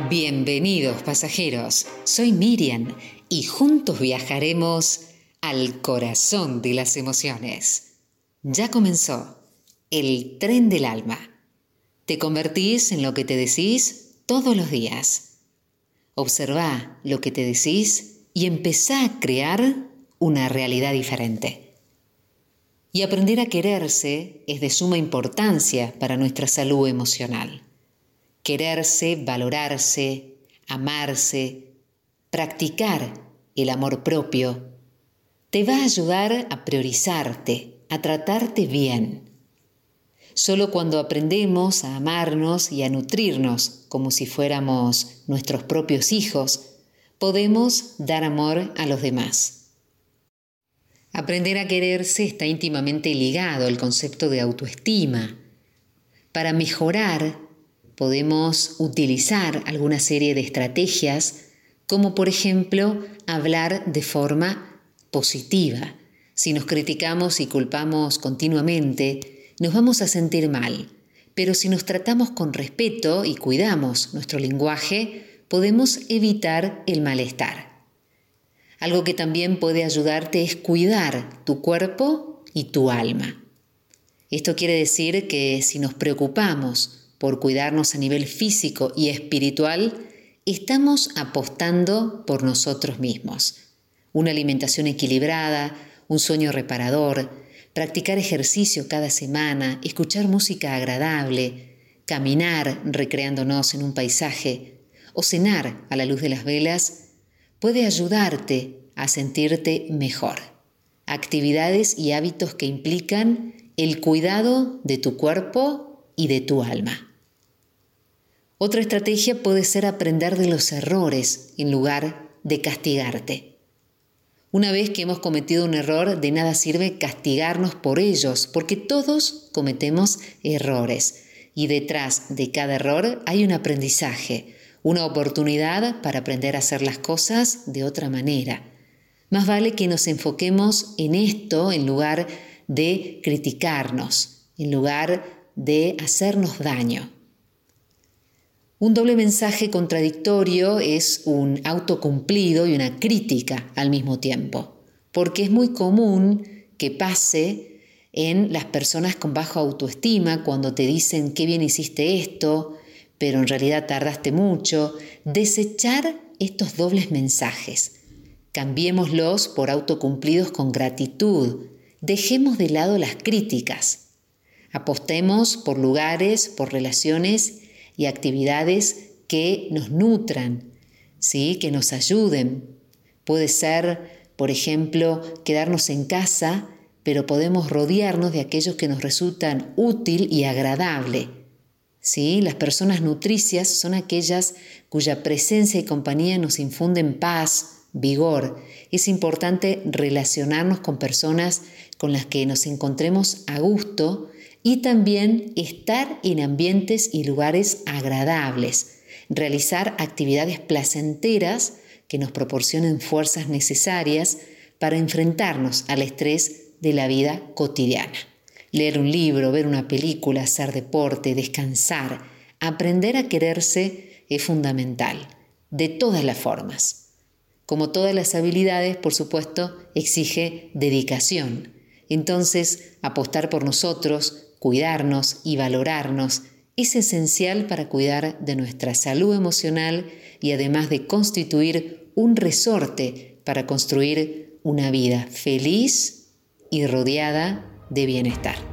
Bienvenidos pasajeros, soy Miriam y juntos viajaremos al corazón de las emociones. Ya comenzó el tren del alma. Te convertís en lo que te decís todos los días. Observa lo que te decís y empezá a crear una realidad diferente. Y aprender a quererse es de suma importancia para nuestra salud emocional quererse, valorarse, amarse, practicar el amor propio, te va a ayudar a priorizarte, a tratarte bien. Solo cuando aprendemos a amarnos y a nutrirnos como si fuéramos nuestros propios hijos, podemos dar amor a los demás. Aprender a quererse está íntimamente ligado al concepto de autoestima. Para mejorar podemos utilizar alguna serie de estrategias, como por ejemplo hablar de forma positiva. Si nos criticamos y culpamos continuamente, nos vamos a sentir mal, pero si nos tratamos con respeto y cuidamos nuestro lenguaje, podemos evitar el malestar. Algo que también puede ayudarte es cuidar tu cuerpo y tu alma. Esto quiere decir que si nos preocupamos por cuidarnos a nivel físico y espiritual, estamos apostando por nosotros mismos. Una alimentación equilibrada, un sueño reparador, practicar ejercicio cada semana, escuchar música agradable, caminar recreándonos en un paisaje o cenar a la luz de las velas, puede ayudarte a sentirte mejor. Actividades y hábitos que implican el cuidado de tu cuerpo y de tu alma. Otra estrategia puede ser aprender de los errores en lugar de castigarte. Una vez que hemos cometido un error, de nada sirve castigarnos por ellos, porque todos cometemos errores. Y detrás de cada error hay un aprendizaje, una oportunidad para aprender a hacer las cosas de otra manera. Más vale que nos enfoquemos en esto en lugar de criticarnos, en lugar de hacernos daño. Un doble mensaje contradictorio es un autocumplido y una crítica al mismo tiempo, porque es muy común que pase en las personas con baja autoestima cuando te dicen qué bien hiciste esto, pero en realidad tardaste mucho, desechar estos dobles mensajes. Cambiémoslos por autocumplidos con gratitud. Dejemos de lado las críticas. Apostemos por lugares, por relaciones y actividades que nos nutran, ¿sí? que nos ayuden. Puede ser, por ejemplo, quedarnos en casa, pero podemos rodearnos de aquellos que nos resultan útil y agradable. ¿Sí? Las personas nutricias son aquellas cuya presencia y compañía nos infunden paz, vigor. Es importante relacionarnos con personas con las que nos encontremos a gusto y también estar en ambientes y lugares agradables, realizar actividades placenteras que nos proporcionen fuerzas necesarias para enfrentarnos al estrés de la vida cotidiana. Leer un libro, ver una película, hacer deporte, descansar, aprender a quererse es fundamental, de todas las formas. Como todas las habilidades, por supuesto, exige dedicación. Entonces, apostar por nosotros, cuidarnos y valorarnos es esencial para cuidar de nuestra salud emocional y además de constituir un resorte para construir una vida feliz y rodeada de bienestar.